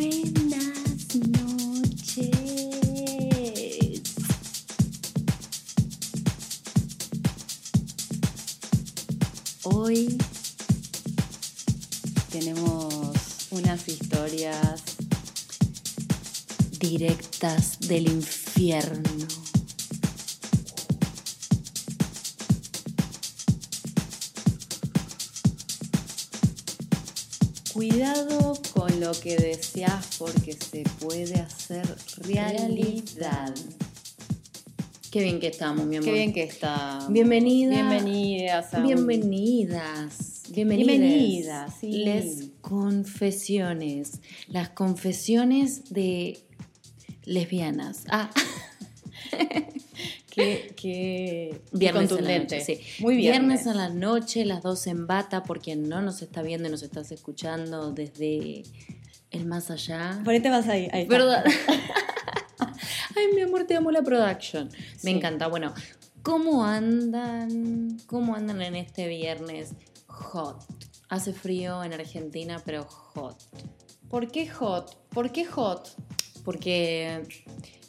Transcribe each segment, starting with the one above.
Buenas noches. Hoy tenemos unas historias directas del infierno. Lo que deseas porque se puede hacer realidad. Qué bien que estamos, mi amor. Qué bien que está. Bienvenida. Bienvenidas. a Bienvenidas. Bienvenidas. Bienvenidas, sí. Les confesiones. Las confesiones de lesbianas. Ah, Qué, qué, qué viernes contundente. a la noche. sí. Muy viernes. a la noche, las dos en bata, por quien no nos está viendo y nos estás escuchando desde el más allá. Ponete más ahí. Verdad. Ay, mi amor, te amo la production. Me Sí. encanta. Bueno, ¿cómo andan? ¿Cómo andan en este viernes? Hot. Hace frío en Argentina, pero hot. ¿Por qué hot? ¿Por qué hot? Porque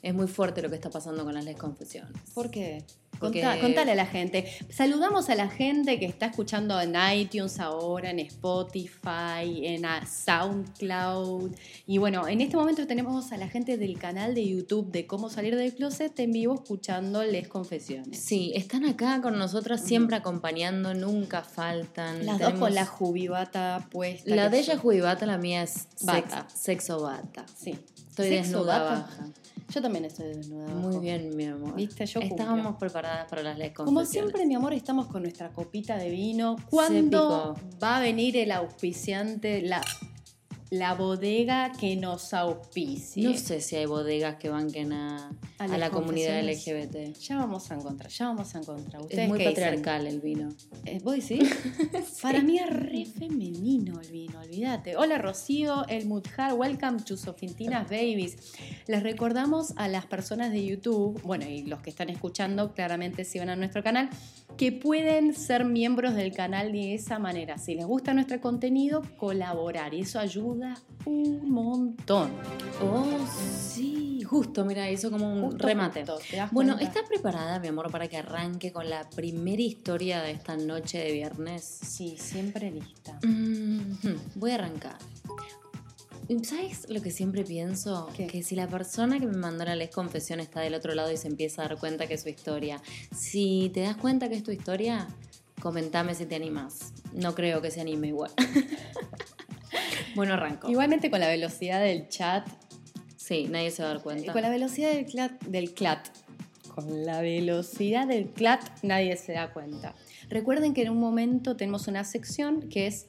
es muy fuerte lo que está pasando con las les confesiones. ¿Por qué? Porque- Contá- contale a la gente. Saludamos a la gente que está escuchando en iTunes ahora, en Spotify, en ah, SoundCloud. Y bueno, en este momento tenemos a la gente del canal de YouTube de Cómo Salir del Closet en vivo escuchando Les Confesiones. Sí, están acá con nosotras siempre acompañando, nunca faltan. Las dos con la jubibata puesta. La de ella es judibata, la mía es sex- Bata. sexo bata. Sí. Estoy Sexo desnuda bata. baja. Yo también estoy desnuda. Muy abajo. bien, mi amor. Viste, yo cumplo. Estábamos preparadas para las les Como siempre, mi amor, estamos con nuestra copita de vino. ¿Cuándo va a venir el auspiciante, la, la bodega que nos auspicie? No sé si hay bodegas que banquen a, A a la comunidad. LGBT. Ya vamos a encontrar, ya vamos a encontrar. Es ¿Ustedes muy qué dicen? patriarcal el vino. Eh, ¿Vos decís? Para mí es re femenino el vino, olvídate. Hola Rocío, el Mudjar, welcome to Sofintinas Babies. Les recordamos a las personas de YouTube, bueno, y los que están escuchando, claramente si van a nuestro canal, que pueden ser miembros del canal de esa manera. Si les gusta nuestro contenido, colaborar. Y eso ayuda un montón. Oh, sí. Justo, mira, hizo como un Justo, remate. justo, ¿te das Bueno? ¿estás preparada, mi amor, para que arranque con la primera historia de esta noche de viernes? Sí, siempre lista. Mhm, Voy a arrancar. ¿Sabes lo que siempre pienso? ¿Qué? Que si la persona que me mandó la les confesión está del otro lado y se empieza a dar cuenta que es su historia, si te das cuenta que es tu historia, comentame si te animas. No creo que se anime igual. bueno, arranco. Igualmente con la velocidad del chat, Sí, nadie se va a dar cuenta. Con la velocidad del clat, del clat. Con la velocidad del clat nadie se da cuenta. Recuerden que en un momento tenemos una sección que es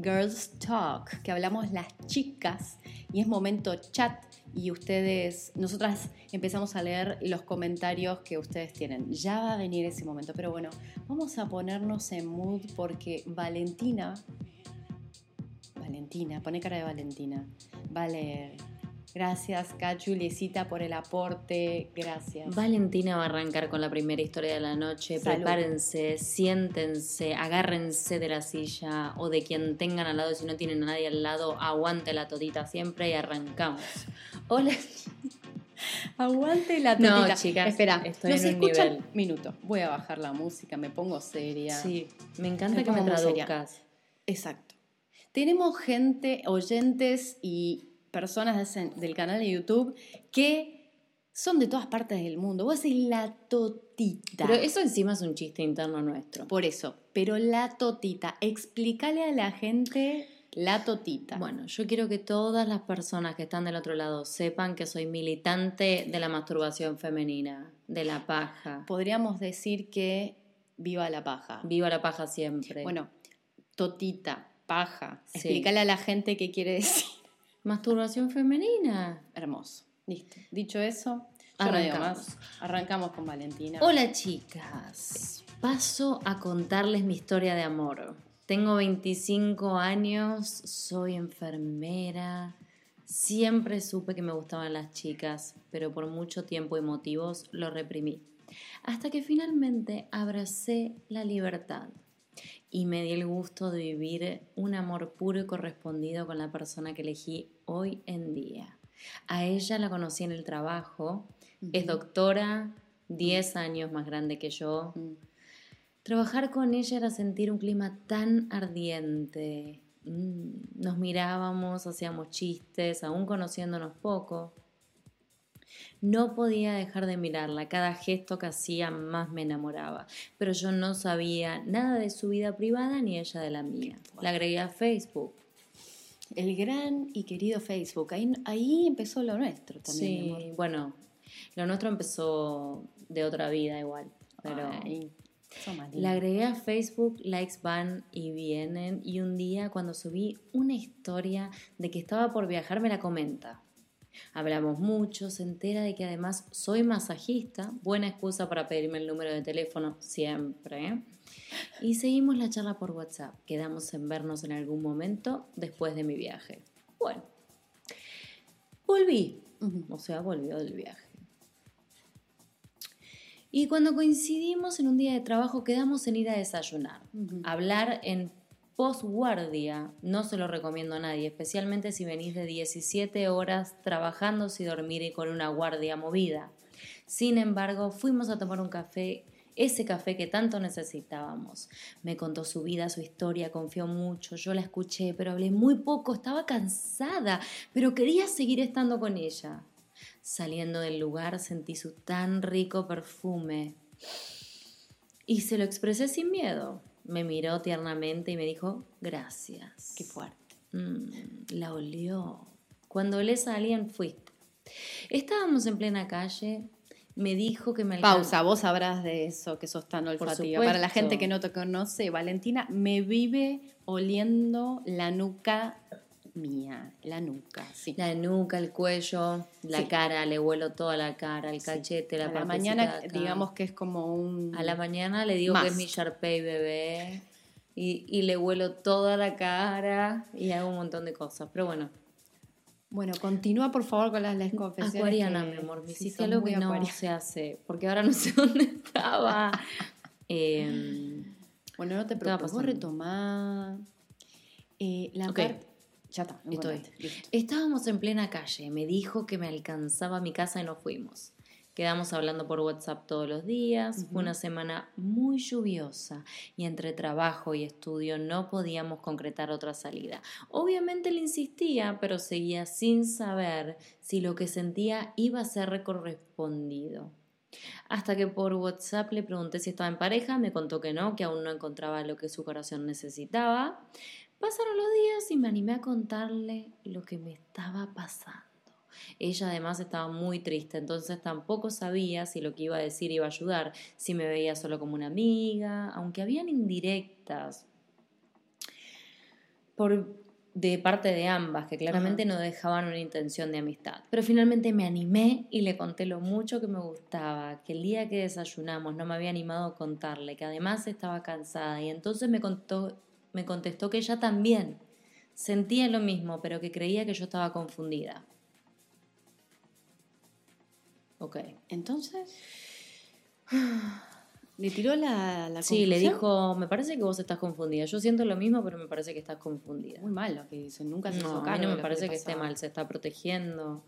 Girls Talk, que hablamos las chicas y es momento chat y ustedes, nosotras empezamos a leer los comentarios que ustedes tienen. Ya va a venir ese momento, pero bueno, vamos a ponernos en mood porque Valentina, Valentina, pone cara de Valentina, va a leer. Gracias, Kat Juliecita, por el aporte. Gracias. Valentina va a arrancar con la primera historia de la noche. Salud. Prepárense, siéntense, agárrense de la silla o de quien tengan al lado. Si no tienen a nadie al lado, aguante la todita siempre y arrancamos. Hola. Aguante la No, totita. chicas, Espera, estoy nos en un nivel. Minuto, voy a bajar la música, me pongo seria. Sí, me encanta Me que me seria. traduzcas. Exacto. Tenemos gente, oyentes y personas de del canal de YouTube que son de todas partes del mundo. Vos decís la totita. Pero eso encima es un chiste interno nuestro. Por eso, pero la totita, explícale a la gente la totita. Bueno, yo quiero que todas las personas que están del otro lado sepan que soy militante de la masturbación femenina, de la paja. Podríamos decir que viva la paja. Viva la paja siempre. Bueno, totita, paja. Sí. Explícale a la gente qué quiere decir. Masturbación femenina. Hermoso. Listo. Dicho eso, no Arrancamos. Arrancamos con Valentina. Hola chicas, paso a contarles mi historia de amor. Tengo 25 años, soy enfermera, siempre supe que me gustaban las chicas, pero por mucho tiempo y motivos lo reprimí. Hasta que finalmente abracé la libertad. Y me di el gusto de vivir un amor puro y correspondido con la persona que elegí hoy en día. A ella la conocí en el trabajo, es doctora, 10 años más grande que yo. Trabajar con ella era sentir un clima tan ardiente. Mm, nos mirábamos, hacíamos chistes, aún conociéndonos poco. No podía dejar de mirarla, cada gesto que hacía más me enamoraba, pero yo no sabía nada de su vida privada ni ella de la mía. La agregué a Facebook. El gran y querido Facebook, ahí, ahí empezó lo nuestro también. Sí, bueno, lo nuestro empezó de otra vida igual, pero... la agregué a Facebook, likes van y vienen y un día cuando subí una historia de que estaba por viajar me la comenta. Hablamos mucho, se entera de que además soy masajista, buena excusa para pedirme el número de teléfono siempre. Y seguimos la charla por WhatsApp. Quedamos en vernos en algún momento después de mi viaje. Bueno, volví. O sea, volvió del viaje. Y cuando coincidimos en un día de trabajo, quedamos en ir a desayunar, hablar en postguardia. No se lo recomiendo a nadie, especialmente si venís de 17 horas trabajando sin dormir y con una guardia movida. Sin embargo, fuimos a tomar un café ese café que tanto necesitábamos. Me contó su vida, su historia, confió mucho, yo la escuché, pero hablé muy poco, estaba cansada, pero quería seguir estando con ella. Saliendo del lugar sentí su tan rico perfume y se lo expresé sin miedo. Me miró tiernamente y me dijo, gracias. Qué fuerte. Mm, la olió. Cuando olés a alguien, fuiste. Estábamos en plena calle, me dijo que me Pausa, vos sabrás de eso, que sos tan olfativa. Para la gente que no te conoce, Valentina me vive oliendo la nuca mía, la nuca, sí. La nuca, el cuello, la cara, le huelo toda la cara, el cachete, la A la mañana, digamos que es como un. A la mañana le digo que es mi Sharpay bebé y, y, le huelo toda la cara y hago un montón de cosas. Pero bueno. Bueno, continúa por favor con las, las confesiones. Acuariana, mi amor, me hiciste algo que no se hace, porque ahora no sé dónde estaba. Em, bueno, no te preocupes, retomá. Eh, la parte ya está, estoy. Estábamos en plena calle, me dijo que me alcanzaba a mi casa y nos fuimos. Quedamos hablando por WhatsApp todos los días, fue una semana muy lluviosa y entre trabajo y estudio no podíamos concretar otra salida. Obviamente le insistía, pero seguía sin saber si lo que sentía iba a ser correspondido. Hasta que por WhatsApp le pregunté si estaba en pareja, me contó que no, que aún no encontraba lo que su corazón necesitaba. Pasaron los días y me animé a contarle lo que me estaba pasando. Ella además estaba muy triste, entonces tampoco sabía si lo que iba a decir iba a ayudar, si me veía solo como una amiga, aunque habían indirectas por, de parte de ambas, que claramente no dejaban una intención de amistad. Pero finalmente me animé y le conté lo mucho que me gustaba, que el día que desayunamos no me había animado a contarle, que además estaba cansada y entonces me contó me contestó que ella también sentía lo mismo, pero que creía que yo estaba confundida. Ok. Entonces. ¿Le tiró la, la Sí, le dijo, me parece que vos estás confundida. Yo siento lo mismo, pero me parece que estás confundida. Muy mal lo que dice, nunca se no, A mí no me parece que esté mal, se está protegiendo.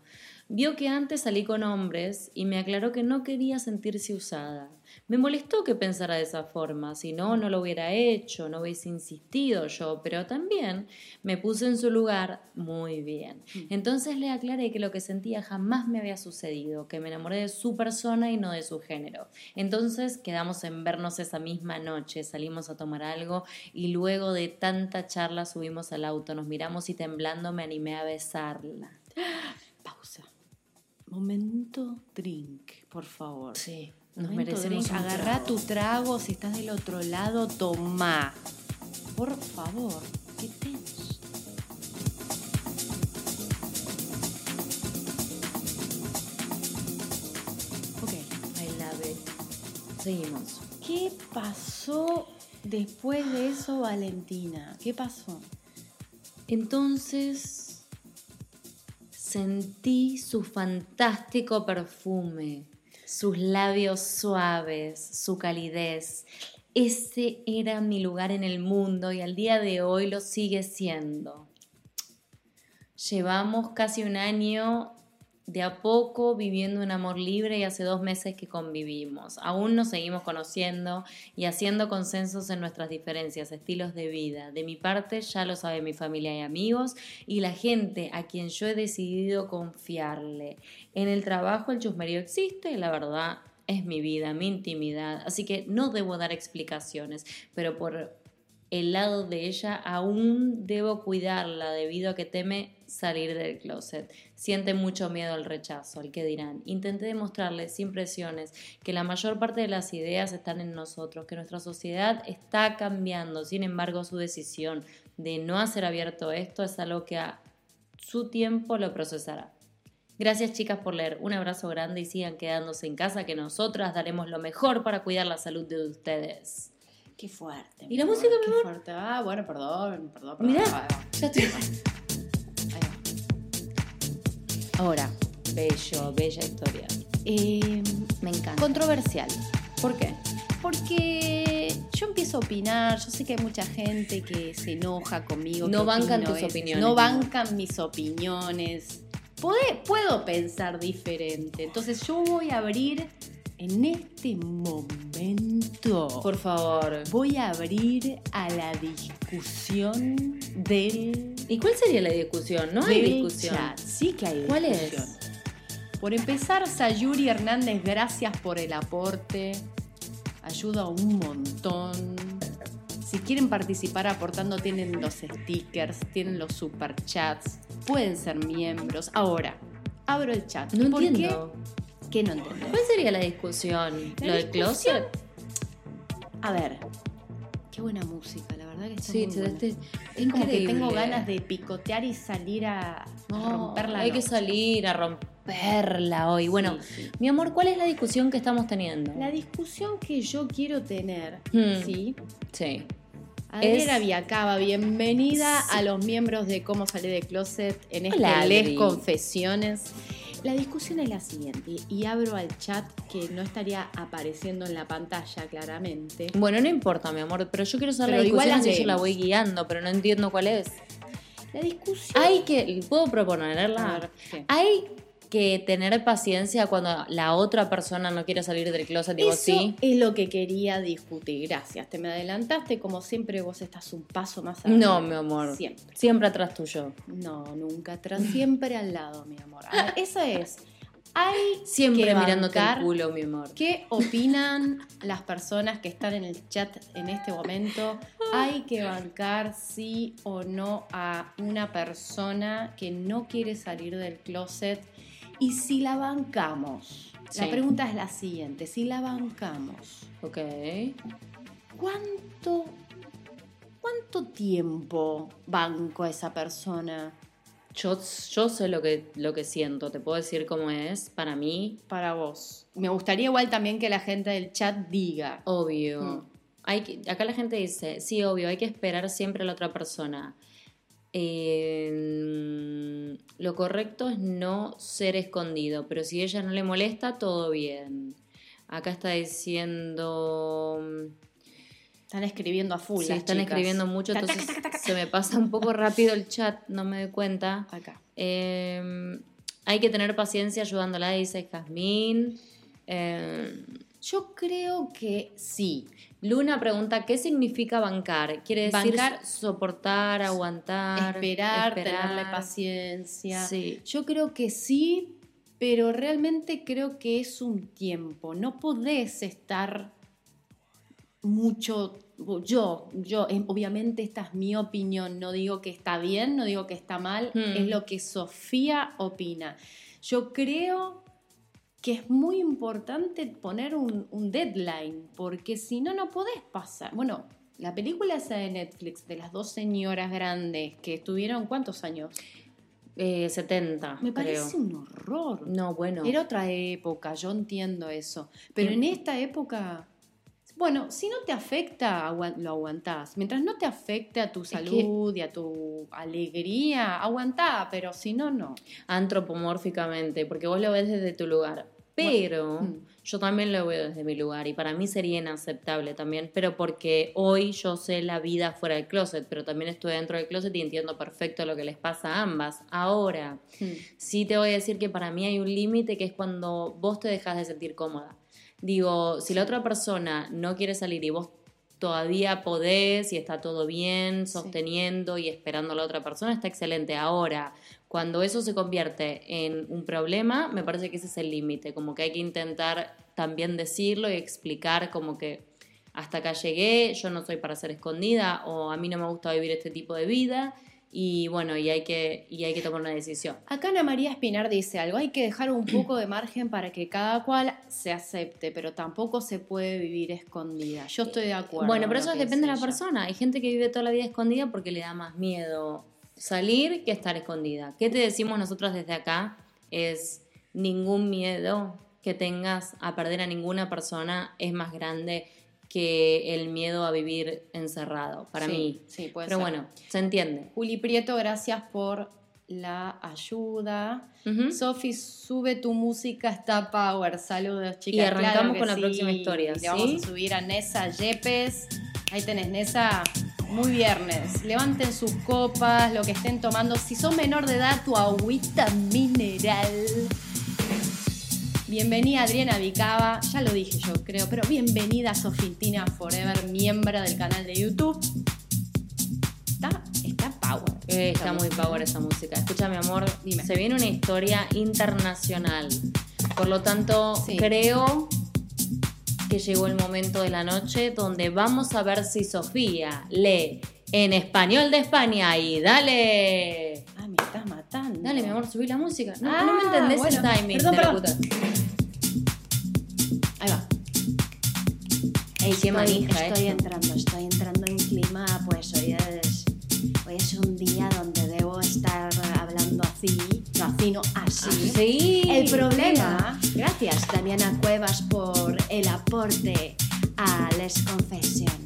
Vio que antes salí con hombres y me aclaró que no quería sentirse usada. Me molestó que pensara de esa forma, si no, no lo hubiera hecho, no hubiese insistido yo, pero también me puse en su lugar muy bien. Mm. Entonces le aclaré que lo que sentía jamás me había sucedido, que me enamoré de su persona y no de su género. Entonces quedamos en vernos esa misma noche, salimos a tomar algo y luego de tanta charla subimos al auto, nos miramos y temblando me animé a besarla. Momento drink, por favor. Sí, nos merecemos drink. Agarra tu trago, si estás del otro lado, toma. Por favor, qué tenso. Ok, I love it. Seguimos. ¿Qué pasó después de eso, Valentina? ¿Qué pasó? Entonces Sentí su fantástico perfume, sus labios suaves, su calidez. ese era mi lugar en el mundo y al día de hoy lo sigue siendo. Llevamos casi un año de a poco viviendo un amor libre y hace dos meses que convivimos. Aún nos seguimos conociendo y haciendo consensos en nuestras diferencias, estilos de vida. De mi parte ya lo sabe mi familia y amigos y la gente a quien yo he decidido confiarle. En el trabajo el chusmerío existe, la verdad es mi vida, mi intimidad, así que no debo dar explicaciones, pero por el lado de ella aún debo cuidarla debido a que teme salir del closet. Siente mucho miedo al rechazo, al que dirán. Intenté demostrarle sin presiones que la mayor parte de las ideas están en nosotros, que nuestra sociedad está cambiando. Sin embargo, su decisión de no hacer abierto esto es algo que a su tiempo lo procesará. Gracias chicas por leer. Un abrazo grande y sigan quedándose en casa que nosotras daremos lo mejor para cuidar la salud de ustedes. Qué fuerte. ¿Y la música, mi Qué amor? fuerte. Ah, bueno, perdón, perdón, perdón. Mirá, Ahí va, ya estoy. Ahora, Bello, bella historia. eh, Me encanta. controversial. ¿Por qué? Porque yo empiezo a opinar, yo sé que hay mucha gente que se enoja conmigo. No bancan tus opiniones, No bancan mis opiniones. Puedo pensar diferente. Entonces yo voy a abrir en este momento. Por favor. Voy a abrir a la discusión del. ¿Y cuál sería la discusión? No hay discusión. chat. Sí que hay ¿Cuál discusión. es? Por empezar, Sayuri Hernández, gracias por el aporte. Ayuda un montón. Si quieren participar aportando, tienen los stickers, tienen los superchats, pueden ser miembros. Ahora, abro el chat. No ¿Por entiendo. qué? ¿Qué no entendés? ¿Cuál sería la discusión? La ¿Lo del closet? A ver, qué buena música, la verdad que está Sí, muy buena. Es como que tengo ganas de picotear y salir a, No, romper la Hay que salir a romperla hoy. Bueno, Sí, sí. mi amor, ¿cuál es la discusión que estamos teniendo? La discusión que yo quiero tener, Hmm. ¿sí? Sí. Adriana Viacaba, bienvenida Sí. a los miembros de Cómo Salir de Closet en este Hola, Les. Confesiones. La discusión es la siguiente, y abro al chat que no estaría apareciendo en la pantalla claramente. Bueno, no importa, mi amor, pero yo quiero saber Pero la igual discusión las si yo la voy guiando, pero no entiendo cuál es. La discusión... Hay que, ¿puedo proponerla? ver, ¿qué? Hay que tener paciencia cuando la otra persona no quiere salir del closet y vos Eso sí. es lo que quería discutir. Gracias, te me adelantaste. Como siempre, vos estás un paso más No, arriba. mi amor. Siempre. Siempre atrás tuyo. No, nunca atrás, siempre al lado, mi amor. Ver, esa es. Hay Siempre que mirándote el culo, mi amor. ¿Qué opinan las personas que están en el chat en este momento? ¿Hay que bancar sí o no a una persona que no quiere salir del closet? Y si la bancamos, la pregunta es la siguiente, si la bancamos, Ok. ¿cuánto, cuánto tiempo banco a esa persona Yo, yo sé lo que, lo que siento, te puedo decir cómo es para mí, para vos? Me gustaría igual también que la gente del chat diga. obvio. Mm. Hay que, acá la gente dice, sí, obvio, hay que esperar siempre a la otra persona. Eh, lo correcto es no ser escondido, pero si ella no le molesta, todo bien. Acá está diciendo... Están escribiendo a full. Sí, las están chicas. escribiendo mucho, entonces se me pasa un poco rápido el chat, no me doy cuenta. Acá. Eh, hay que tener paciencia ayudándola, dice Jazmín. Eh, Yo creo que sí. Luna pregunta, ¿qué significa bancar? Quiere decir Bancar- soportar, aguantar, Esperar, esperar. tenerle paciencia. Sí. Yo creo que sí, pero realmente creo que es un tiempo. No podés estar mucho. Yo, yo, eh, obviamente esta es mi opinión. No digo que está bien, no digo que está mal. Hmm. Es lo que Sofía opina. Yo creo que es muy importante poner un, un deadline, porque si no, no podés pasar. Bueno, la película esa de Netflix de las dos señoras grandes que estuvieron, ¿cuántos años? Eh, 70, Me creo. parece un horror. No, bueno. Era otra época, yo entiendo eso. Pero en esta época, bueno, si no te afecta, lo aguantás. Mientras no te afecte a tu que- salud y a tu alegría, aguantá, pero si no, no. Antropomórficamente, porque vos lo ves desde tu lugar. Pero Mm. yo también lo veo desde mi lugar y para mí sería inaceptable también, pero porque hoy yo sé la vida fuera del closet, pero también estoy dentro del closet y entiendo perfecto lo que les pasa a ambas. Ahora, Hmm. sí te voy a decir que para mí hay un límite que es cuando vos te dejas de sentir cómoda. Digo, si la otra persona no quiere salir y vos todavía podés y está todo bien, sosteniendo y esperando a la otra persona, está excelente. Ahora, cuando eso se convierte en un problema, me parece que ese es el límite, como que hay que intentar también decirlo y explicar como que hasta acá llegué, yo no soy para ser escondida o a mí no me gusta vivir este tipo de vida y bueno, y hay que, y hay que tomar una decisión. Acá Ana María Espinar dice algo, hay que dejar un poco de margen para que cada cual se acepte, pero tampoco se puede vivir escondida. Yo estoy de acuerdo. Bueno, pero eso depende de la ella. persona. Hay gente que vive toda la vida escondida porque le da más miedo salir que estar escondida. ¿Qué te decimos nosotros desde acá? Es ningún miedo que tengas a perder a ninguna persona es más grande que el miedo a vivir encerrado, para Sí, mí. sí, puede Pero ser. bueno, se entiende. Juli Prieto, gracias por la ayuda. Ujú. Sofi, sube tu música, está power. Saludos, chicas. Y arrancamos Claro con la sí. próxima historia, Le vamos a subir a Nessa Yepes. Ahí tenés, Nessa. Muy viernes. Levanten sus copas, lo que estén tomando. Si sos menor de edad, tu agüita mineral. Bienvenida Adriana Vicaba, ya lo dije yo creo, pero bienvenida Sofintina Forever, miembro del canal de YouTube. Está, está power. Eh, está muy power esa música. Escucha, mi amor, Dime. se viene una historia internacional. Por lo tanto, Sí. creo que llegó el momento de la noche donde vamos a ver si Sofía lee en español de España y dale. Ah, me estás matando. Dale, mi amor, subí la música. No, Ah, no me entendés bueno. el timing. Perdón, de perdón. Ahí va. Ey, qué manija, estoy eh. entrando, estoy entrando en clima, pues hoy es, hoy es un día donde debo estar hablando así, así, así. Sí. El problema, gracias Damiana Cuevas por el aporte a las confesiones.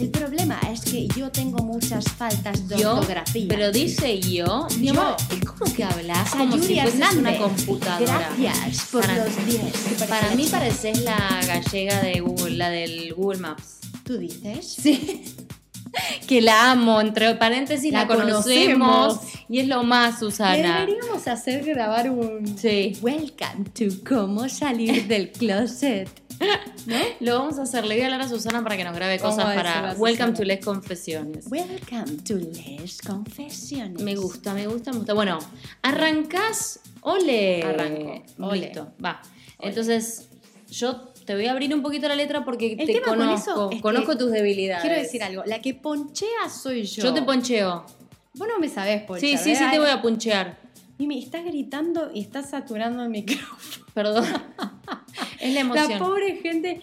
El problema es que yo tengo muchas faltas de Yo, ortografía. pero dice yo, mi Yo. amor, es como que hablas como si fueses una computadora. Gracias por Para- los 10. Para mí pareces la gallega de Google, la del Google Maps. ¿Tú dices? Sí. Que la amo, entre paréntesis la, La conocemos, conocemos. y es lo más, Susana. Deberíamos hacer grabar un Sí. Welcome to cómo salir del closet. Lo vamos a hacer. Le voy a hablar a Susana para que nos grabe ¿Cómo cosas para Welcome to Les Confesiones. Welcome to Les Confesiones. Me gusta, me gusta, me gusta. Bueno, arrancás, ole. Arranco, ole. Listo, va. Entonces, yo te voy a abrir un poquito la letra porque El te tema con conozco, conozco tus debilidades. Quiero decir algo, la que ponchea soy yo. Yo te poncheo. Vos no me sabés ponchar. Sí, sí, sí ¿verdad? te voy a punchear. Mimi, estás gritando y estás saturando el micrófono. Perdón. es la La emoción. pobre gente.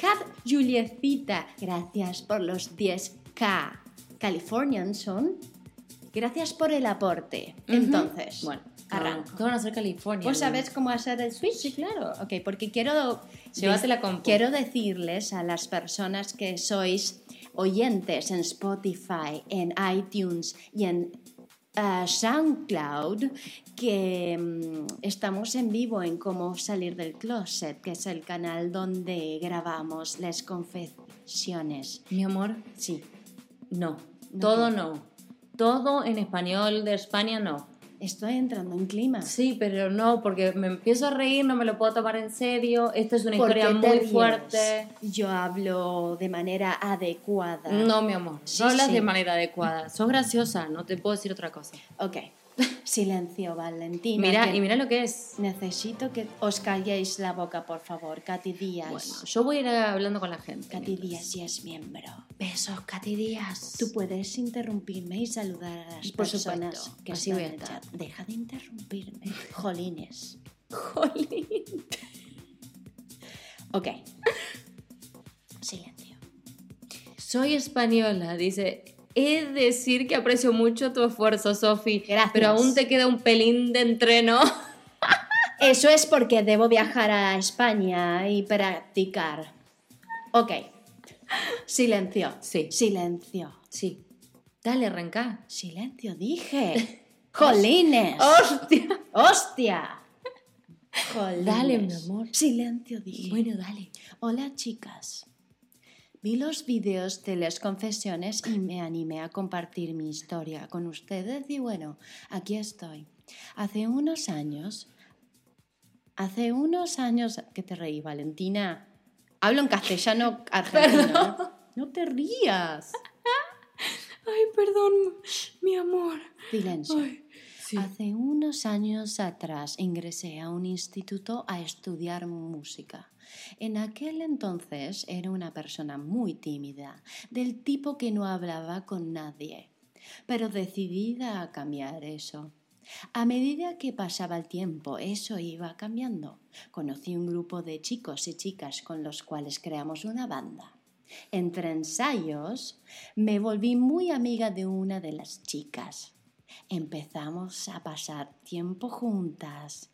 Cat Julietita. Gracias por los 10K. Californian son. Gracias por el aporte. Ujú. Entonces, Bueno, arranco. ¿Qué van a hacer California? ¿Vos sabés cómo hacer el switch? Sí, claro. Ok, porque quiero. Llévate la compu. Quiero decirles a las personas que sois oyentes en Spotify, en iTunes y en eh, SoundCloud que mm, estamos en vivo en Cómo salir del closet, que es el canal donde grabamos las confesiones. Mi amor, Sí, no. No, Todo no. Todo en español de España no. Estoy entrando en clima. Sí, pero no, porque me empiezo a reír, no me lo puedo tomar en serio. Esta es una ¿Por historia muy ríes? fuerte. Yo hablo de manera adecuada. No, mi amor. Sí, no hablas sí. de manera adecuada. Sos graciosa, no te puedo decir otra cosa. Ok. Silencio, Valentina. Mira, y mira lo que es. Necesito que os calléis la boca, por favor. Katy Díaz. Bueno, yo voy a ir hablando con la gente. Katy Díaz ya es miembro. Besos, Katy Díaz. Tú puedes interrumpirme y saludar a las Por personas supuesto, que así están voy a estar. Deja de interrumpirme. Jolines. Jolín. Ok. Silencio. Soy española, dice. He de decir que aprecio mucho tu esfuerzo, Sofi. Gracias. Pero aún te queda un pelín de entreno. Eso es porque debo viajar a España y practicar. Ok. Silencio. Sí. Silencio. Sí. Dale, arranca. Silencio, dije. Jolines. ¡Hostia! ¡Hostia! Dale, Jolines. mi amor. Silencio, dije. Bueno, dale. Hola, chicas. Vi los vídeos de las confesiones y me animé a compartir mi historia con ustedes y bueno, aquí estoy. Hace unos años, hace unos años, ¿qué te reí, Valentina? Hablo en castellano argentino. ¿eh? No te rías. Ay, perdón, mi amor. Silencio. sí. Hace unos años atrás ingresé a un instituto a estudiar música. En aquel entonces era una persona muy tímida, del tipo que no hablaba con nadie, pero decidida a cambiar eso. A medida que pasaba el tiempo, eso iba cambiando. Conocí un grupo de chicos y chicas con los cuales creamos una banda. Entre ensayos, me volví muy amiga de una de las chicas. Empezamos a pasar tiempo juntas.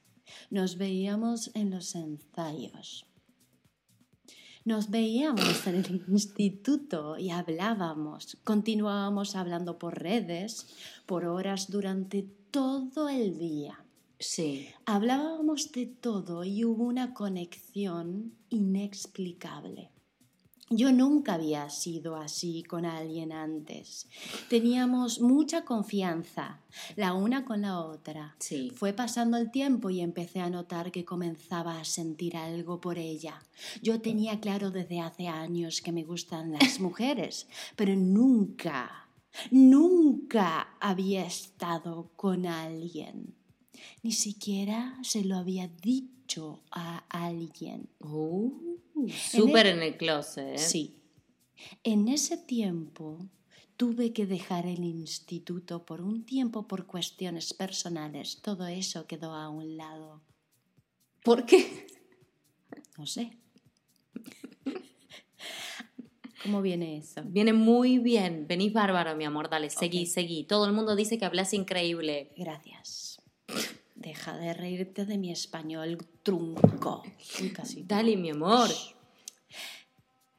Nos veíamos en los ensayos. Nos veíamos en el instituto y hablábamos. Continuábamos hablando por redes, por horas durante todo el día. Sí. Hablábamos de todo y hubo una conexión inexplicable. Yo nunca había sido así con alguien antes. Teníamos mucha confianza, la una con la otra. Sí. Fue pasando el tiempo y empecé a notar que comenzaba a sentir algo por ella. Yo tenía claro desde hace años que me gustan las mujeres, pero nunca, nunca había estado con alguien. Ni siquiera se lo había dicho a alguien. Uh, Súper en el closet. ¿eh? Sí. En ese tiempo tuve que dejar el instituto por un tiempo por cuestiones personales. Todo eso quedó a un lado. ¿Por qué? No sé. ¿Cómo viene eso? Viene muy bien. Venís bárbaro, mi amor. Dale, seguí, seguí. Todo el mundo dice que hablas increíble. Gracias. Deja de reírte de mi español trunco. Uy, casi. Dale, mi amor.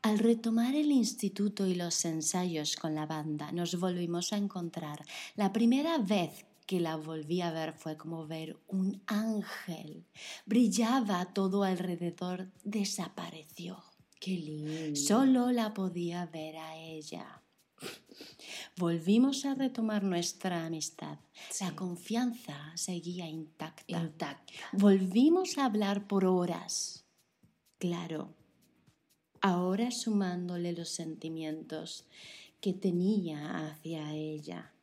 Al retomar el instituto y los ensayos con la banda, nos volvimos a encontrar. La primera vez que la volví a ver fue como ver un ángel. Brillaba todo alrededor, desapareció. Qué lindo. Solo la podía ver a ella. Volvimos a retomar nuestra amistad. La confianza seguía intacta. Intacta. Volvimos a hablar por horas. Claro, ahora sumándole los sentimientos que tenía hacia ella.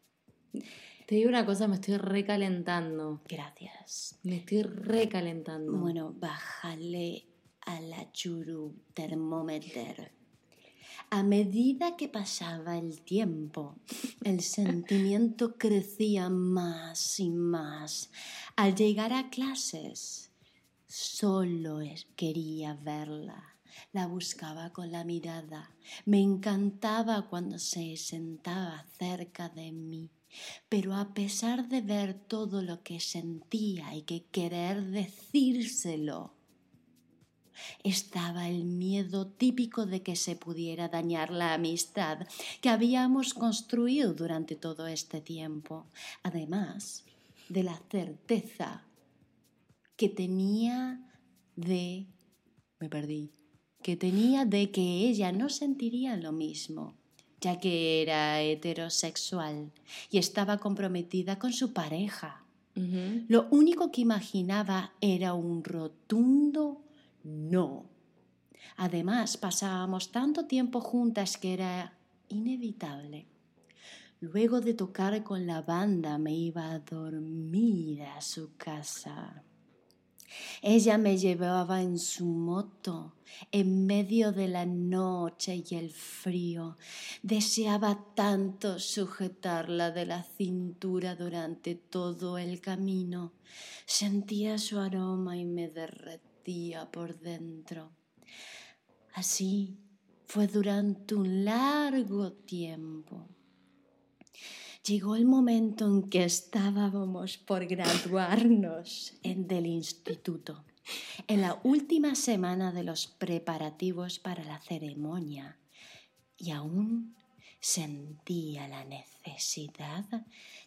Te digo una cosa, me estoy recalentando. Gracias. Me estoy recalentando. Bueno, bájale a la churu termómetro. A medida que pasaba el tiempo, el sentimiento crecía más y más. Al llegar a clases, solo quería verla. La buscaba con la mirada. Me encantaba cuando se sentaba cerca de mí. Pero a pesar de ver todo lo que sentía y que querer decírselo, estaba el miedo típico de que se pudiera dañar la amistad que habíamos construido durante todo este tiempo, además de la certeza que tenía de... me perdí, que tenía de que ella no sentiría lo mismo, ya que era heterosexual y estaba comprometida con su pareja. Lo único que imaginaba era un rotundo no. Además, pasábamos tanto tiempo juntas que era inevitable. Luego de tocar con la banda me iba a dormir a su casa. Ella me llevaba en su moto en medio de la noche y el frío. Deseaba tanto sujetarla de la cintura durante todo el camino. Sentía su aroma y me derretía por dentro. Así fue durante un largo tiempo. Llegó el momento en que estábamos por graduarnos del instituto, en la última semana de los preparativos para la ceremonia, y aún sentía la necesidad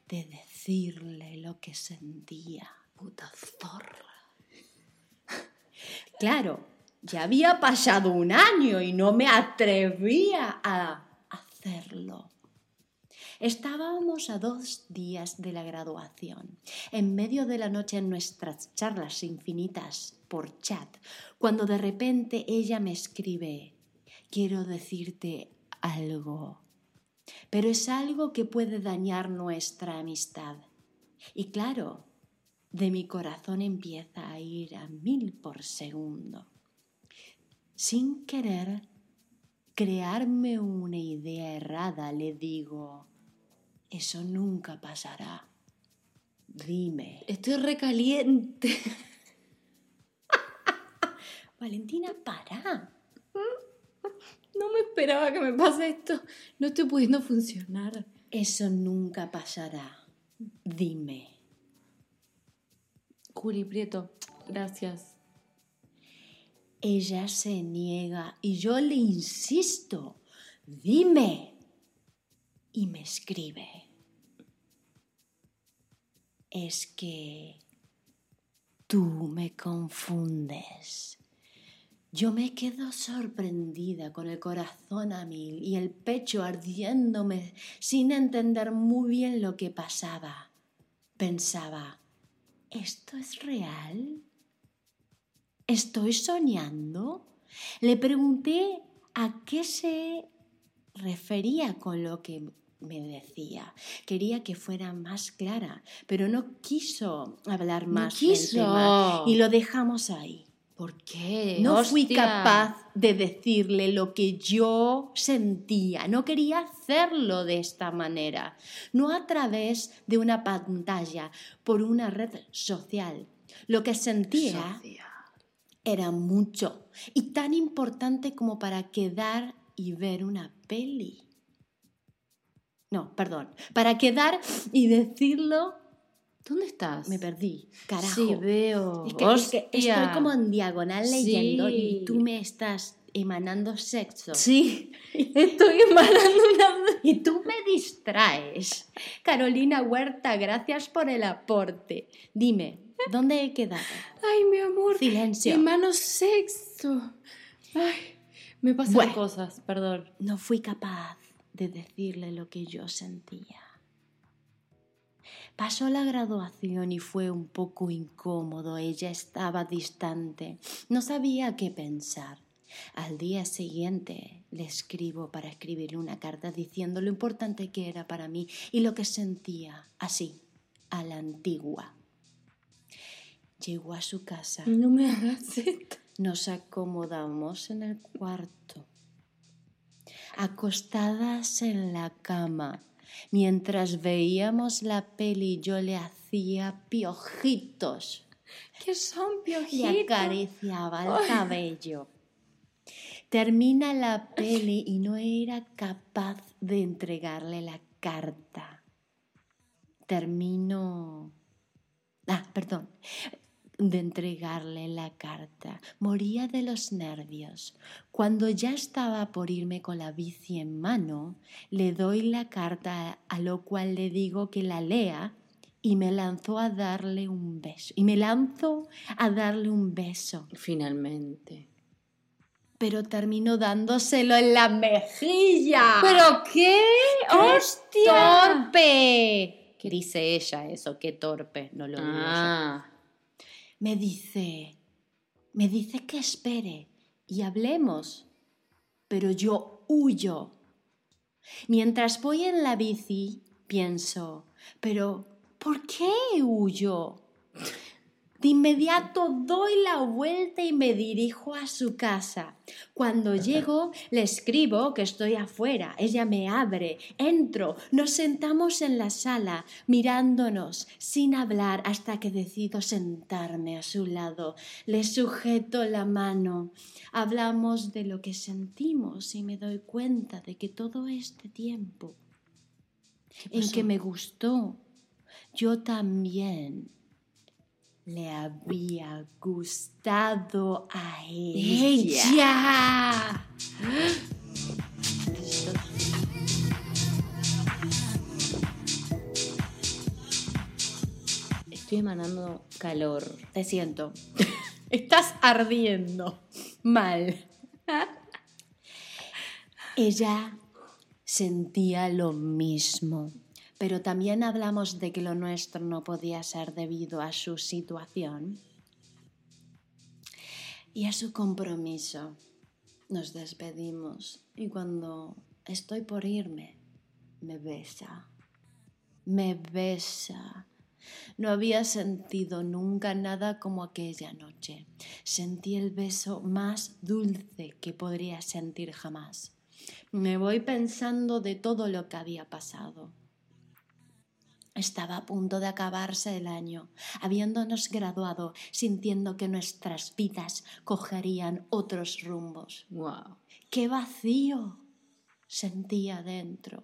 de decirle lo que sentía. Puta zorra. Claro, ya había pasado un año y no me atrevía a hacerlo. Estábamos a dos días de la graduación, en medio de la noche en nuestras charlas infinitas por chat, cuando de repente ella me escribe, quiero decirte algo, pero es algo que puede dañar nuestra amistad. Y claro, de mi corazón empieza a ir a mil por segundo. Sin querer crearme una idea errada, le digo, eso nunca pasará. Dime. Estoy recaliente. Valentina, para. No me esperaba que me pase esto. No estoy pudiendo funcionar. Eso nunca pasará. Dime. Juli Prieto, gracias. Ella se niega y yo le insisto. Dime. Y me escribe. Es que tú me confundes. Yo me quedo sorprendida con el corazón a mil y el pecho ardiéndome sin entender muy bien lo que pasaba. Pensaba, ¿esto es real? ¿Estoy soñando? Le pregunté a qué se refería con lo que me decía. Quería que fuera más clara, pero no quiso hablar más No quiso. del tema y lo dejamos ahí. ¿Por qué? No fui capaz de decirle lo que yo sentía. No quería hacerlo de esta manera. No a través de una pantalla, por una red social. Lo que sentía era mucho y tan importante como para quedar y ver una peli. No, perdón. Para quedar y decirlo, ¿Dónde estás? me perdí. Carajo. Sí, veo. Es que, es que estoy como en diagonal leyendo Sí. y tú me estás emanando sexo. Sí, estoy emanando una... Y tú me distraes. Carolina Huerta, gracias por el aporte. Dime, ¿dónde he quedado? Ay, mi amor. Silencio. Hermano sexto. Ay, me pasan Bueno. cosas, perdón. No fui capaz de decirle lo que yo sentía. Pasó la graduación y fue un poco incómodo. Ella estaba distante. No sabía qué pensar. Al día siguiente le escribo para escribirle una carta diciendo lo importante que era para mí y lo que sentía, así, a la antigua. Llegó a su casa. No me hagas esto. Nos acomodamos en el cuarto, acostadas en la cama. Mientras veíamos la peli yo le hacía piojitos, ¿Qué son le piojitos? acariciaba el cabello. Termina la peli y no era capaz de entregarle la carta. Termino... Ah, perdón. De entregarle la carta. Moría de los nervios. Cuando ya estaba por irme con la bici en mano, le doy la carta, a lo cual le digo que la lea y me lanzó a darle un beso. Y me lanzo a darle un beso Finalmente. pero terminó dándoselo en la mejilla. ¿Pero qué? ¡Qué ¡Hostia! torpe! Dice ella eso, qué torpe, no lo digo yo. Me dice, me dice que espere y hablemos, pero yo huyo. Mientras voy en la bici, pienso, pero ¿por qué huyo? De inmediato doy la vuelta y me dirijo a su casa. Cuando llego, le escribo que estoy afuera. Ella me abre, entro, nos sentamos en la sala, mirándonos, sin hablar, hasta que decido sentarme a su lado. Le sujeto la mano. Hablamos de lo que sentimos y me doy cuenta de que todo este tiempo en que me gustó, yo también le había gustado a ella. ¡Ella! Estoy emanando calor. Te siento. Estás ardiendo. Mal. Ella sentía lo mismo, pero también hablamos de que lo nuestro no podía ser debido a su situación y a su compromiso. Nos despedimos y cuando estoy por irme, me besa, me besa. No había sentido nunca nada como aquella noche. Sentí el beso más dulce que podría sentir jamás. Me voy pensando de todo lo que había pasado. Estaba a punto de acabarse el año, habiéndonos graduado, sintiendo que nuestras vidas cogerían otros rumbos. Wow. ¡Qué vacío! sentía dentro.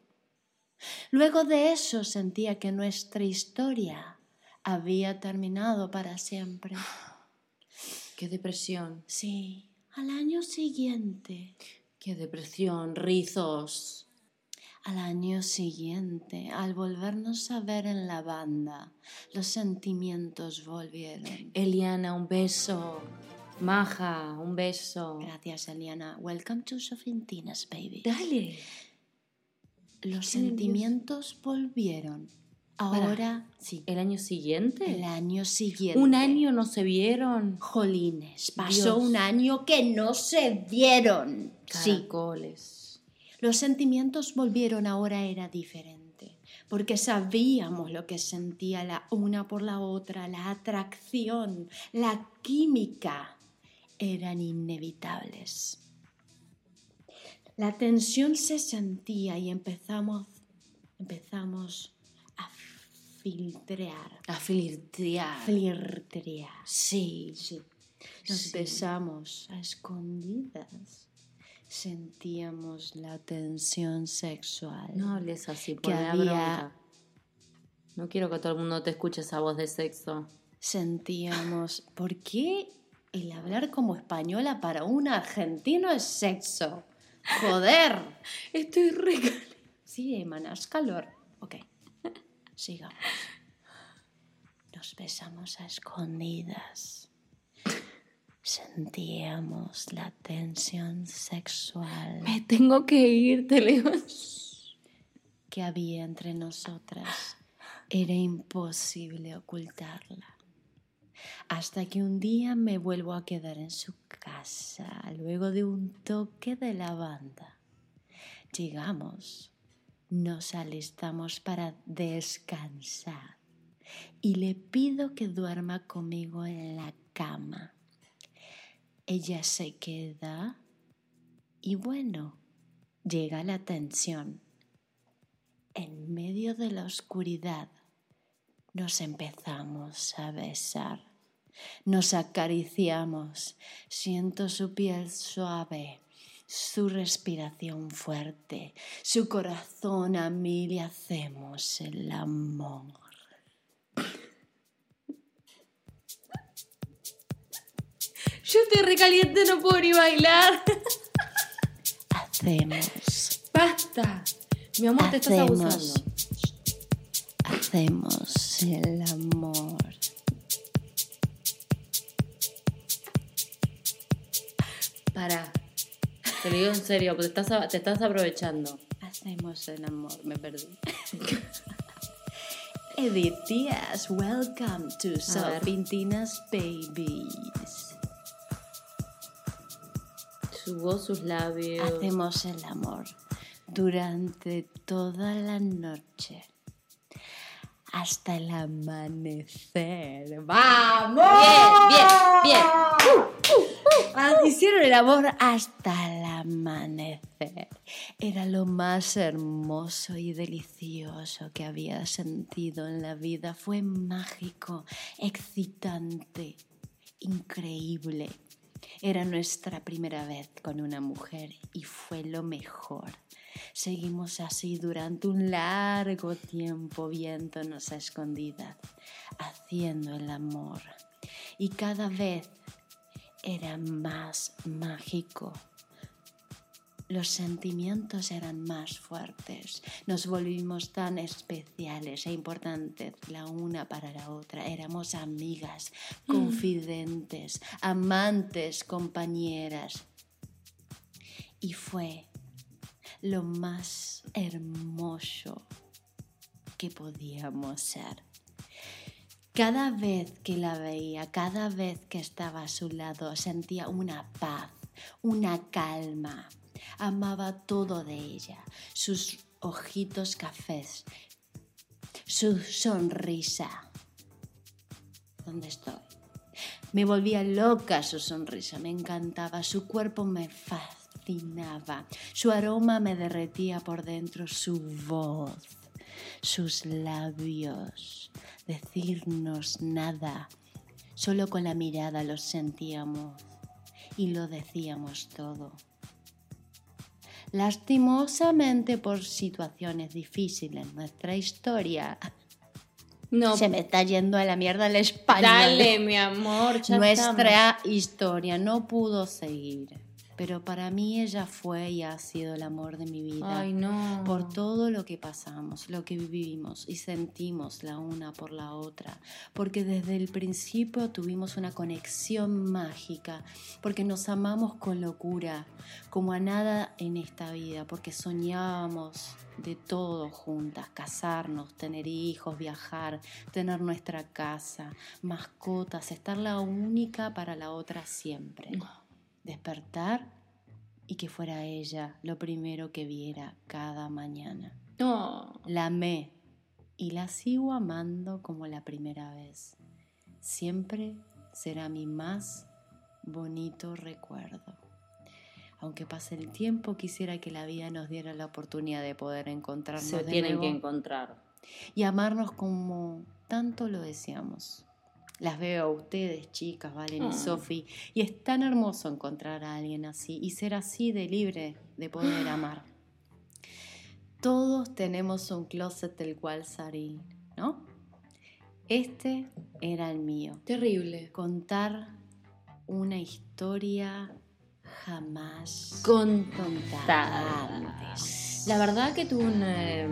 Luego de eso sentía que nuestra historia había terminado para siempre. Qué depresión. Sí, al año siguiente. Qué depresión, rizos. Al año siguiente, al volvernos a ver en la banda, los sentimientos volvieron. Eliana, un beso. Maja, un beso. Gracias, Eliana. Welcome to Sofintinas, baby. Dale. Los sentimientos volvieron. Ahora, sí, ¿El año siguiente? el año siguiente. Un año no se vieron. Jolines, pasó Dios. un año que no se vieron. Sí, Caracoles. Los sentimientos volvieron, ahora era diferente, porque sabíamos lo que sentía la una por la otra, la atracción, la química, eran inevitables. La tensión se sentía y empezamos, empezamos a filtrear, A flirtear. flirtear. Sí. Sí. Nos Sí. besamos a escondidas. Sentíamos la tensión sexual. No hables así, Que por la había- bronca. No quiero que todo el mundo te escuche esa voz de sexo. Sentíamos, ¿por qué el hablar como española para un argentino es sexo? Joder. Estoy re... Sí, emanas calor. Ok. Sigamos. Nos besamos a escondidas. Sentíamos la tensión sexual. Me tengo que ir, te leo. que había entre nosotras era imposible ocultarla. Hasta que un día me vuelvo a quedar en su casa luego de un toque de lavanda. Llegamos, nos alistamos para descansar y le pido que duerma conmigo en la cama. Ella se queda y bueno, llega la tensión. En medio de la oscuridad nos empezamos a besar. Nos acariciamos. Siento su piel suave, su respiración fuerte, su corazón a mil y hacemos el amor. Yo estoy recaliente, no puedo ni bailar. Hacemos, Basta. Mi amor, te estás abusando. hacemos el amor. Para. Te lo digo en serio, te estás, te estás aprovechando. Hacemos el amor, me perdí. Edith Díaz, welcome to ver. Sopintinas Babies. Su voz, sus labios. Hacemos el amor durante toda la noche hasta el amanecer. ¡Vamos! Bien, bien, bien. Ah, Hicieron el amor hasta el amanecer. Era lo más hermoso y delicioso que había sentido en la vida. Fue mágico, excitante, increíble. Era nuestra primera vez con una mujer y fue lo mejor. Seguimos así durante un largo tiempo viéndonos a escondidas, haciendo el amor. Y cada vez era más mágico. Los sentimientos eran más fuertes. Nos volvimos tan especiales e importantes la una para la otra. Éramos amigas, confidentes, amantes, compañeras. Y fue lo más hermoso que podíamos ser. Cada vez que la veía, cada vez que estaba a su lado, sentía una paz, una calma. Amaba todo de ella, sus ojitos cafés, su sonrisa. ¿Dónde estoy? Me volvía loca su sonrisa, me encantaba, su cuerpo me fascinaba, su aroma me derretía por dentro, su voz, sus labios, decirnos nada, solo con la mirada lo sentíamos y lo decíamos todo. Lastimosamente por situaciones difíciles, nuestra historia No, se me está yendo a la mierda el español. dale, mi amor. ya Nuestra historia no pudo seguir, pero para mí ella fue y ha sido el amor de mi vida. Ay, no. Por todo lo que pasamos, lo que vivimos y sentimos la una por la otra, porque desde el principio tuvimos una conexión mágica, porque nos amamos con locura, como a nada en esta vida, porque soñábamos de todo juntas, casarnos, tener hijos, viajar, tener nuestra casa, mascotas, estar la única para la otra siempre. Despertar y que fuera ella lo primero que viera cada mañana. No. La amé y la sigo amando como la primera vez. Siempre será mi más bonito recuerdo. Aunque pase el tiempo, quisiera que la vida nos diera la oportunidad de poder encontrarnos Se de tienen nuevo que encontrar. y amarnos como tanto lo deseamos. Las veo a ustedes, chicas, Valen y Mm. Sofi, y es tan hermoso encontrar a alguien así y ser así de libre de poder amar. Todos tenemos un closet del cual salir, ¿no? Este era el mío. Terrible. Contar una historia jamás Contada. antes. La verdad que tuve eh,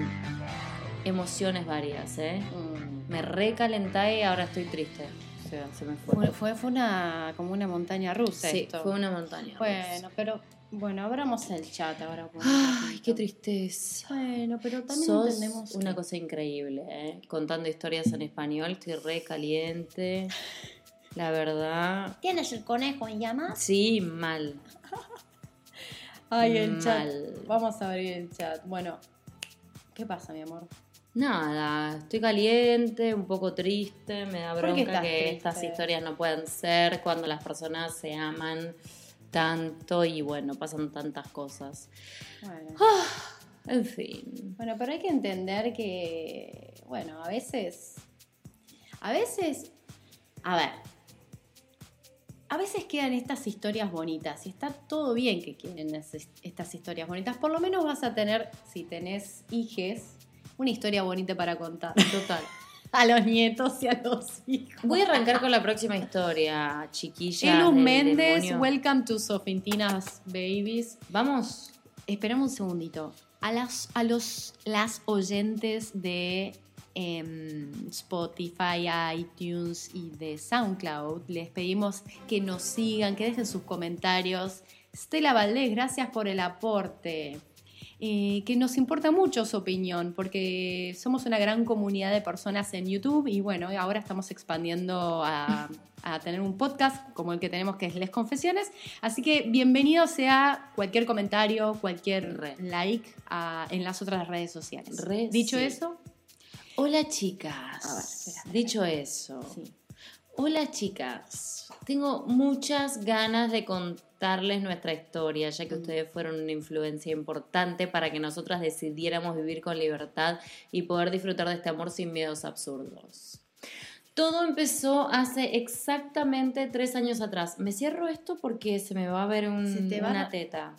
emociones varias, ¿eh? Mm. Me recalenté y ahora estoy triste. O sea, se me fue. Fue, fue, fue una, como una montaña rusa sí, esto. fue una montaña. Bueno, pero bueno, abramos el chat ahora. Ay, qué tristeza. Bueno, pero también Sos entendemos una que- cosa increíble, ¿eh? Contando historias en español, estoy re caliente. La verdad, ¿Tienes el conejo en llamas? sí, mal. Ay, el chat. Vamos a abrir el chat. Bueno, ¿qué pasa, mi amor? Nada, estoy caliente, un poco triste, me da ¿Por qué bronca que triste? estas historias no puedan ser cuando las personas se aman tanto y bueno, pasan tantas cosas. Bueno. En fin. Bueno, pero hay que entender que, bueno, a veces, a veces, a ver, a veces quedan estas historias bonitas y está todo bien que queden es- estas historias bonitas. Por lo menos vas a tener, si tenés hijes, una historia bonita para contar. Total. A los nietos y a los hijos. Voy a arrancar con la próxima historia, chiquilla. Elus Méndez, welcome to Sofintina's Babies. Vamos. Esperamos un segundito. A las, a los, las oyentes de em, Spotify, iTunes y de SoundCloud, les pedimos que nos sigan, que dejen sus comentarios. Stella Valdés, gracias por el aporte. Eh, que nos importa mucho su opinión, porque somos una gran comunidad de personas en YouTube y bueno, ahora estamos expandiendo a, a tener un podcast como el que tenemos que es Les Confesiones. Así que bienvenido sea cualquier comentario, cualquier Re. like a- en las otras redes sociales. Re, Dicho sí. eso, Hola, chicas. A ver, espera, espera. Dicho eso. sí. Hola chicas, tengo muchas ganas de contarles nuestra historia, ya que ustedes fueron una influencia importante para que nosotras decidiéramos vivir con libertad y poder disfrutar de este amor sin miedos absurdos. Todo empezó hace exactamente tres años atrás. Me cierro esto porque se me va a ver un- te va una a- teta.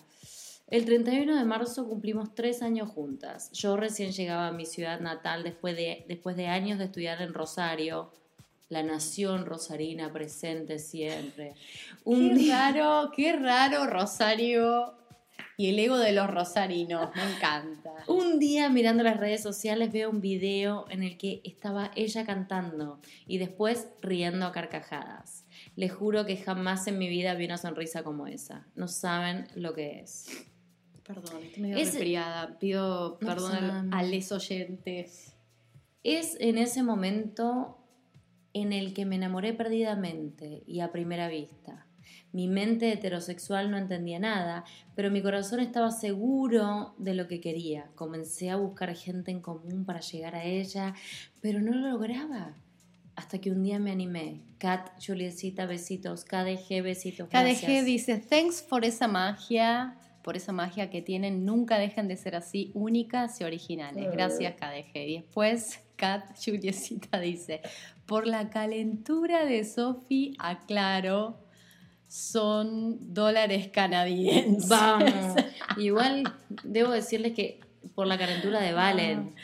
El 31 de marzo cumplimos tres años juntas. Yo recién llegaba a mi ciudad natal después de, después de años de estudiar en Rosario. La nación rosarina presente siempre. Un Qué día, raro, qué raro, Rosario. Y el ego de los rosarinos, me encanta. Un día mirando las redes sociales veo un video en el que estaba ella cantando y después riendo a carcajadas. Les juro que jamás en mi vida vi una sonrisa como esa. No saben lo que es. Perdón, estoy medio Es- resfriada. Pido No perdón a, les oyentes. Es en ese momento en el que me enamoré perdidamente y a primera vista. Mi mente heterosexual no entendía nada, pero mi corazón estaba seguro de lo que quería. Comencé a buscar gente en común para llegar a ella, pero no lo lograba. Hasta que un día me animé. Kat, Julietcita, besitos. KDG, besitos. KDG gracias. dice, thanks por esa magia, por esa magia que tienen, nunca dejen de ser así únicas y originales. Gracias KDG. Y después Kat Juliecita dice, por la calentura de Sofi, aclaro, son dólares canadienses. Vamos. Igual debo decirles que por la calentura de Valen.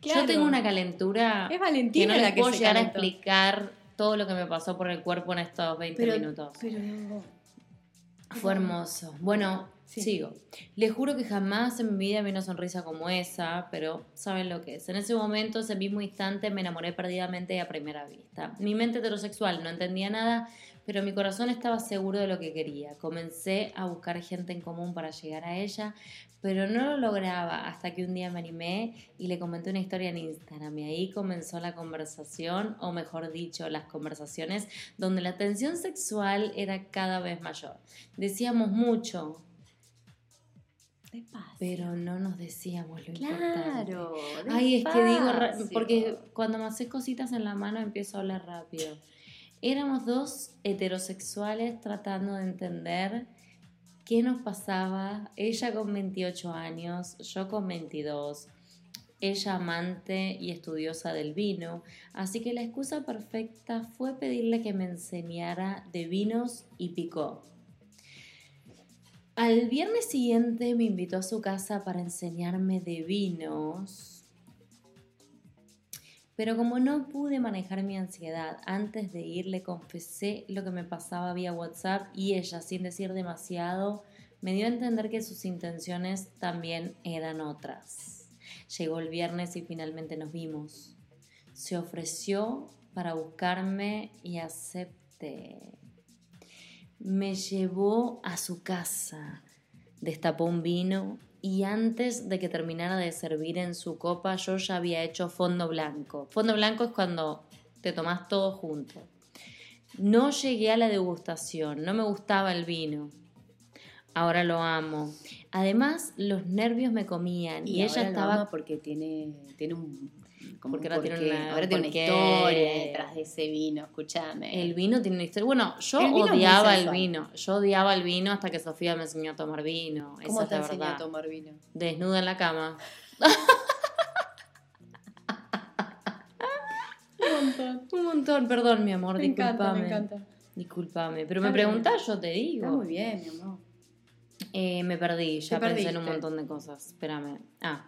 Claro. Yo tengo una calentura Es Valentina que no les la puedo llegar a explicar todo lo que me pasó por el cuerpo en estos 20 Pero- minutos. pero- Fue hermoso. Bueno, Sí. sigo. Les juro que jamás en mi vida vi una sonrisa como esa, pero saben lo que es. En ese momento, ese mismo instante, me enamoré perdidamente a primera vista. Mi mente heterosexual no entendía nada, pero mi corazón estaba seguro de lo que quería. Comencé a buscar gente en común para llegar a ella, pero no lo lograba hasta que un día me animé y le comenté una historia en Instagram y ahí comenzó la conversación, o mejor dicho, las conversaciones donde la tensión sexual era cada vez mayor. Decíamos mucho, Despacio. pero no nos decíamos lo importante. Claro. Ay, es que digo, porque cuando me haces cositas en la mano empiezo a hablar rápido. Éramos dos heterosexuales tratando de entender qué nos pasaba. Ella con 28 años, yo con 22. Ella amante y estudiosa del vino. Así que la excusa perfecta fue pedirle que me enseñara de vinos y picó. Al viernes siguiente me invitó a su casa para enseñarme de vinos. Pero como no pude manejar mi ansiedad antes de ir, le confesé lo que me pasaba vía WhatsApp y ella, sin decir demasiado, me dio a entender que sus intenciones también eran otras. Llegó el viernes y finalmente nos vimos. Se ofreció para buscarme y acepté. Me llevó a su casa, destapó un vino y antes de que terminara de servir en su copa yo ya había hecho fondo blanco. Fondo blanco es cuando te tomás todo junto. No llegué a la degustación, no me gustaba el vino. Ahora lo amo. Además, los nervios me comían y, Y, ella lo estaba ama porque tiene, tiene un. Como Porque un ahora tiene porqué. una- ahora tiene una historia detrás de ese vino, escúchame. El vino tiene una historia. Bueno, yo El odiaba el vino. Yo odiaba el vino hasta que Sofía me enseñó a tomar vino. ¿Cómo Esa te es la enseñó a verdad. tomar vino? Desnuda en la cama. Un montón, perdón, mi amor, Me encanta, discúlpame. me encanta. Discúlpame. Pero Está me preguntás, yo te digo. Está muy bien, mi amor. Eh, me perdí, ya pensé en un montón de cosas. Espérame. Ah,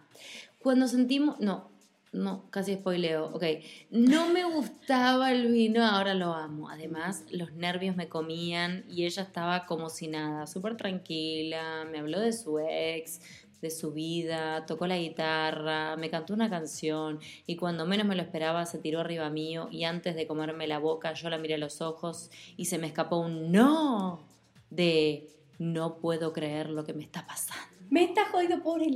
cuando sentimos. No, no, casi spoileo. Ok. No me gustaba el vino, ahora lo amo. Además, los nervios me comían y ella estaba como si nada, súper tranquila. Me habló de su ex, de su vida, tocó la guitarra, me cantó una canción y cuando menos me lo esperaba se tiró arriba mío y antes de comerme la boca yo la miré a los ojos y se me escapó un no de no puedo creer lo que me está pasando. Me está jodido por el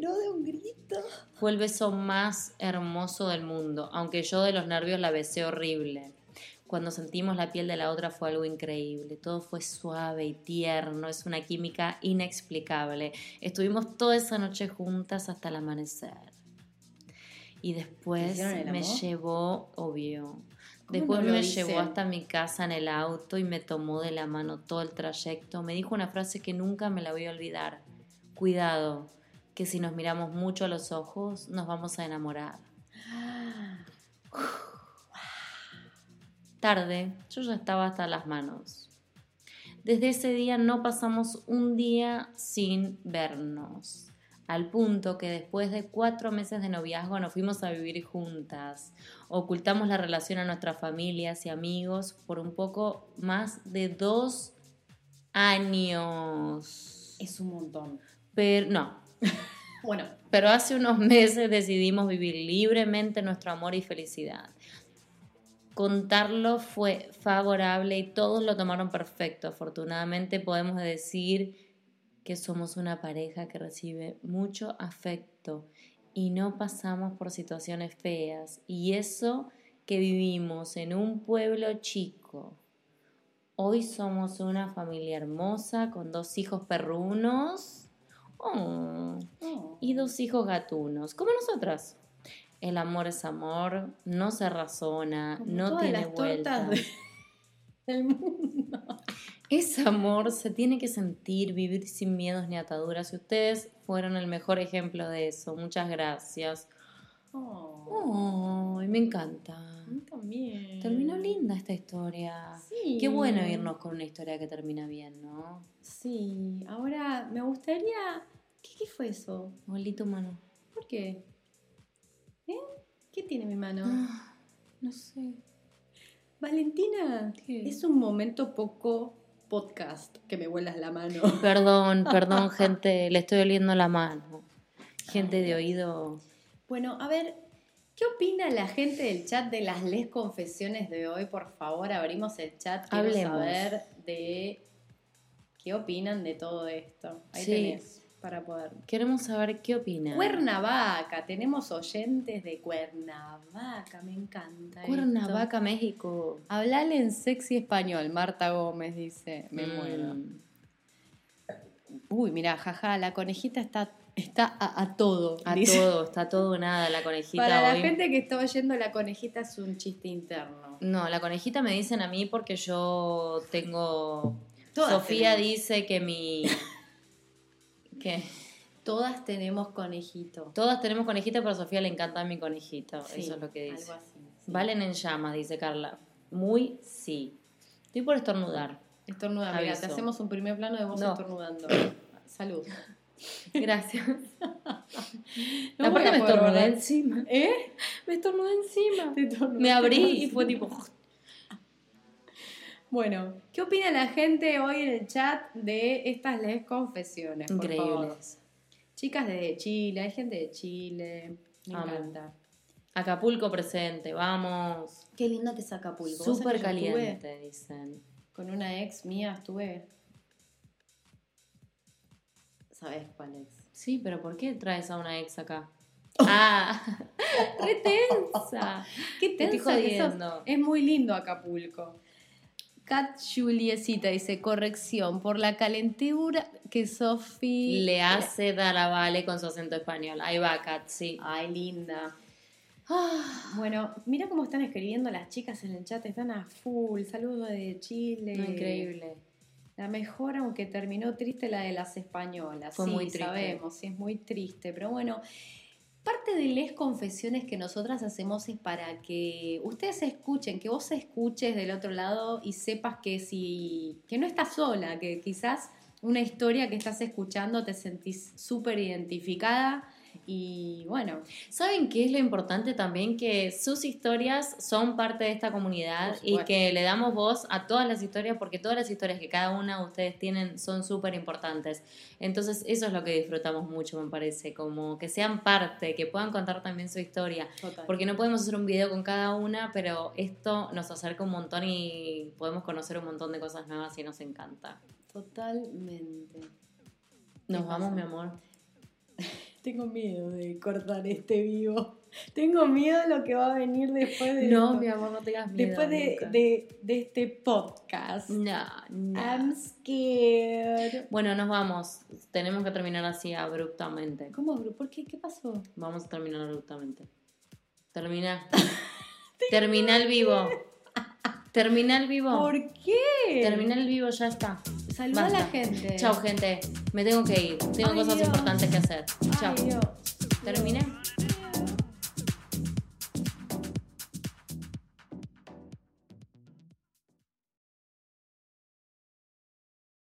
no de un grito. Fue el beso más hermoso del mundo, aunque yo de los nervios la besé horrible. Cuando sentimos la piel de la otra fue algo increíble, todo fue suave y tierno, es una química inexplicable. Estuvimos toda esa noche juntas hasta el amanecer. Y después ¿Hicieron el me llevó, obvio, ¿Cómo después no me dicen? llevó hasta mi casa en el auto y me tomó de la mano todo el trayecto. Me dijo una frase que nunca me la voy a olvidar. Cuidado, que si nos miramos mucho a los ojos nos vamos a enamorar. Tarde, yo ya estaba hasta las manos. Desde ese día no pasamos un día sin vernos, al punto que después de cuatro meses de noviazgo nos fuimos a vivir juntas. Ocultamos la relación a nuestras familias y amigos por un poco más de dos años. Es un montón. Pero no. Bueno, Pero hace unos meses decidimos vivir libremente nuestro amor y felicidad. Contarlo fue favorable y todos lo tomaron perfecto. Afortunadamente podemos decir que somos una pareja que recibe mucho afecto y no pasamos por situaciones feas. Y eso que vivimos en un pueblo chico. Hoy somos una familia hermosa con dos hijos perrunos. Oh, y dos hijos gatunos, como nosotras. El amor es amor, no se razona, Como no todas tiene las vuelta. de- del mundo. Es amor, se tiene que sentir, vivir sin miedos ni ataduras. Y ustedes fueron el mejor ejemplo de eso. Muchas gracias. Oh, Oh, me encanta. A mí también. Terminó linda esta historia. Sí. Qué bueno irnos con una historia que termina bien, ¿no? Sí, ahora me gustaría. ¿Qué, qué fue eso? Olí tu mano. ¿Por qué? ¿Eh? ¿Qué tiene mi mano? Ah, no sé. Valentina, ¿Qué? es un momento poco podcast que me vuelas la mano. Perdón, perdón, gente, le estoy oliendo la mano. Gente de oído. Bueno, a ver, ¿qué opina la gente del chat de las les confesiones de hoy? Por favor, abrimos el chat. Quiero Hablemos. saber de qué opinan de todo esto. Ahí Sí. tenés para poder. Queremos saber qué opinan. Cuernavaca, tenemos oyentes de Cuernavaca, me encanta. esto. Cuernavaca, México. Hablale en sexy español, Marta Gómez dice, me Mm. muero. Uy, mira, jaja, la conejita está, está a, a todo. A dice. todo, está todo nada la conejita Para la gente que está oyendo, la conejita es un chiste interno. No, la conejita me dicen a mí porque yo tengo. Todas Sofía tenemos. dice que mi. ¿Qué? Todas tenemos conejito. Todas tenemos conejita, pero a Sofía le encanta mi conejito. Sí, Eso es lo que dice. Algo así. sí. Valen en llamas, dice Carla. Muy sí. Estoy por estornudar. Estornuda, mira, te hacemos un primer plano de vos No. estornudando. Salud. Gracias. No Aparte me estornudé encima. ¿Eh? Me estornudé encima. Te Me abrí y fue tipo. Bueno, ¿qué opina la gente hoy en el chat de estas les confesiones? por favor? Increíbles. Chicas de Chile, hay gente de Chile. Me encanta. Acapulco presente, vamos. Qué lindo que es Acapulco. ¿Vos Súper caliente, dicen. Con una ex mía estuve. ¿Sabes cuál es? Sí, pero ¿por qué traes a una ex acá? Ah, re tensa. Qué Te estoy tensa que sos. Es muy lindo Acapulco. Cat Juliecita dice, corrección, por la calentura que Sofi... Le hace dar a Vale con su acento español. Ahí va, Kat, sí. Ay, linda. Ah, bueno, mira cómo están escribiendo las chicas en el chat, están a full. Saludos de Chile. No, increíble. La mejor, aunque terminó triste, la de las españolas. Fue sí, muy triste. sabemos, sí, es muy triste. Pero bueno, parte de las confesiones que nosotras hacemos es para que ustedes escuchen, que vos escuches del otro lado y sepas que si que no estás sola, que quizás una historia que estás escuchando te sentís súper identificada y bueno, ¿Saben qué es lo importante también? Que sus historias son parte de esta comunidad y que le damos voz a todas las historias porque todas las historias que cada una de ustedes tienen son súper importantes. Entonces eso es lo que disfrutamos mucho, me parece, como que sean parte, que puedan contar también su historia. total. Porque no podemos hacer un video con cada una, pero esto nos acerca un montón y podemos conocer un montón de cosas nuevas y nos encanta. Totalmente. Nos ¿Qué vamos, pasa? mi amor. Tengo miedo de cortar este vivo. Tengo miedo de lo que va a venir después de No, esto. mi amor, no tengas miedo. después de, de- de este podcast. No, no. I'm scared. Bueno, nos vamos. Tenemos que terminar así abruptamente. ¿Cómo, bro? ¿Por qué? ¿Qué pasó? Vamos a terminar abruptamente. Termina. Termina el vivo. Termina el vivo. ¿Por qué? Termina el vivo, ya está. Saluda a la gente. Chao, gente. Me tengo que ir. Tengo Ay, cosas Dios. importantes que hacer. Chao. ¿Terminé?